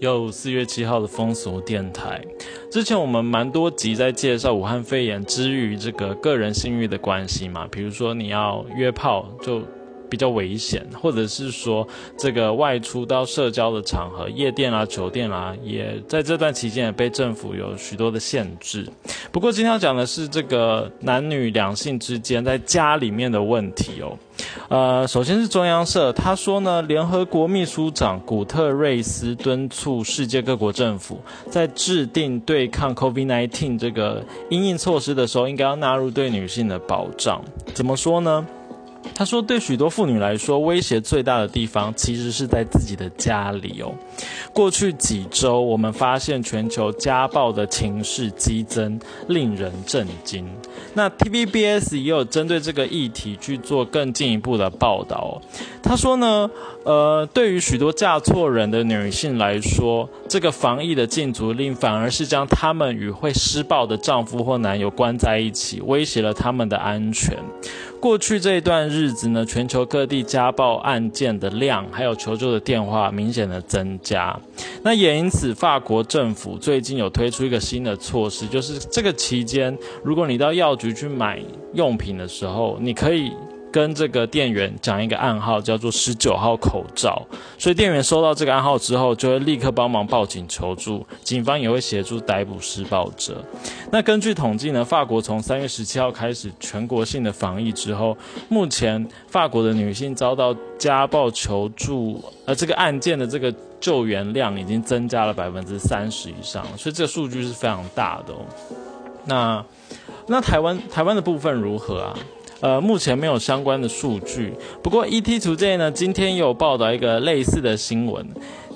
有四月七号的风俗电台，之前我们蛮多集在介绍武汉肺炎之于这个个人信誉的关系嘛，比如说你要约炮就比较危险，或者是说这个外出到社交的场合，夜店啊、酒店啊，也在这段期间也被政府有许多的限制。不过今天要讲的是这个男女两性之间在家里面的问题哦。呃，首先是中央社，他说呢，联合国秘书长古特瑞斯敦促世界各国政府在制定对抗 COVID-19 这个应应措施的时候，应该要纳入对女性的保障。怎么说呢？他说，对许多妇女来说，威胁最大的地方其实是在自己的家里哦。过去几周，我们发现全球家暴的情势激增，令人震惊。那 TVBS 也有针对这个议题去做更进一步的报道。他说呢，呃，对于许多嫁错人的女性来说，这个防疫的禁足令反而是将她们与会施暴的丈夫或男友关在一起，威胁了他们的安全。过去这一段日子呢，全球各地家暴案件的量，还有求救的电话明显的增加。家那也因此，法国政府最近有推出一个新的措施，就是这个期间，如果你到药局去买用品的时候，你可以。跟这个店员讲一个暗号，叫做十九号口罩，所以店员收到这个暗号之后，就会立刻帮忙报警求助，警方也会协助逮捕施暴者。那根据统计呢，法国从三月十七号开始全国性的防疫之后，目前法国的女性遭到家暴求助，呃，这个案件的这个救援量已经增加了百分之三十以上，所以这个数据是非常大的哦。那那台湾台湾的部分如何啊？呃，目前没有相关的数据。不过，ET 等界呢，今天有报道一个类似的新闻，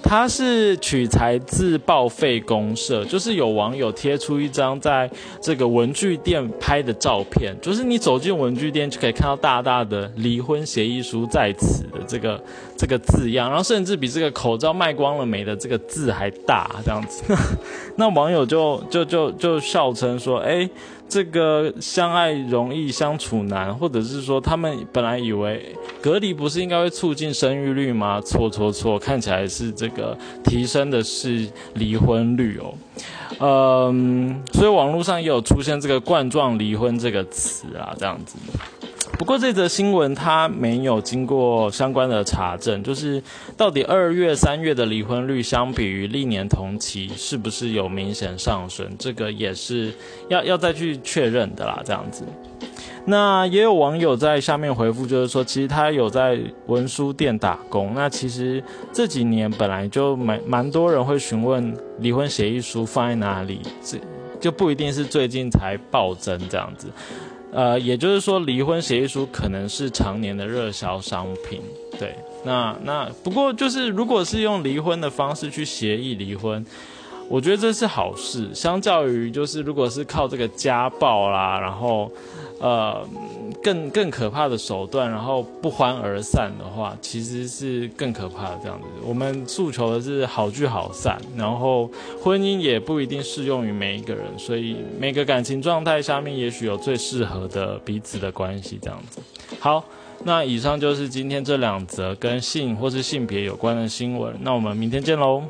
它是取材自报废公社，就是有网友贴出一张在这个文具店拍的照片，就是你走进文具店就可以看到大大的离婚协议书在此的这个这个字样，然后甚至比这个口罩卖光了没的这个字还大，这样子。那网友就就就就笑称说，哎。这个相爱容易相处难，或者是说他们本来以为隔离不是应该会促进生育率吗？错错错，看起来是这个提升的是离婚率哦。嗯，所以网络上也有出现这个冠状离婚这个词啊，这样子。不过这则新闻它没有经过相关的查证，就是到底二月、三月的离婚率相比于历年同期是不是有明显上升？这个也是要要再去确认的啦。这样子，那也有网友在下面回复，就是说其实他有在文书店打工。那其实这几年本来就蛮蛮多人会询问离婚协议书放在哪里，这就不一定是最近才暴增这样子。呃，也就是说，离婚协议书可能是常年的热销商品。对，那那不过就是，如果是用离婚的方式去协议离婚。我觉得这是好事，相较于就是如果是靠这个家暴啦，然后，呃，更更可怕的手段，然后不欢而散的话，其实是更可怕的这样子。我们诉求的是好聚好散，然后婚姻也不一定适用于每一个人，所以每个感情状态下面也许有最适合的彼此的关系这样子。好，那以上就是今天这两则跟性或是性别有关的新闻，那我们明天见喽。